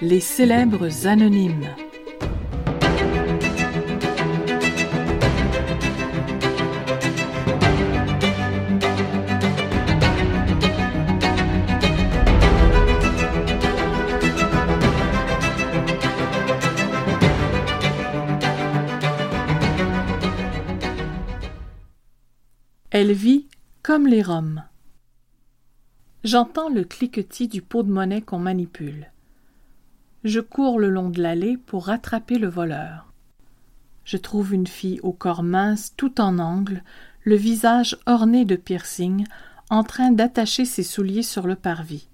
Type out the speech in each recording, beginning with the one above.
Les célèbres anonymes. Elle vit comme les Roms. J'entends le cliquetis du pot de monnaie qu'on manipule. Je cours le long de l'allée pour rattraper le voleur. Je trouve une fille au corps mince, tout en angle, le visage orné de piercings, en train d'attacher ses souliers sur le parvis.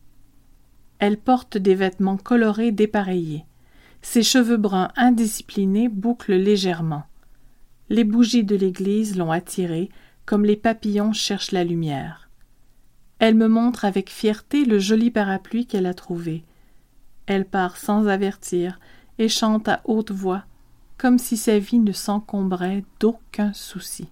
Elle porte des vêtements colorés dépareillés. Ses cheveux bruns indisciplinés bouclent légèrement. Les bougies de l'église l'ont attirée, comme les papillons cherchent la lumière. Elle me montre avec fierté le joli parapluie qu'elle a trouvé. Elle part sans avertir et chante à haute voix, comme si sa vie ne s'encombrait d'aucun souci.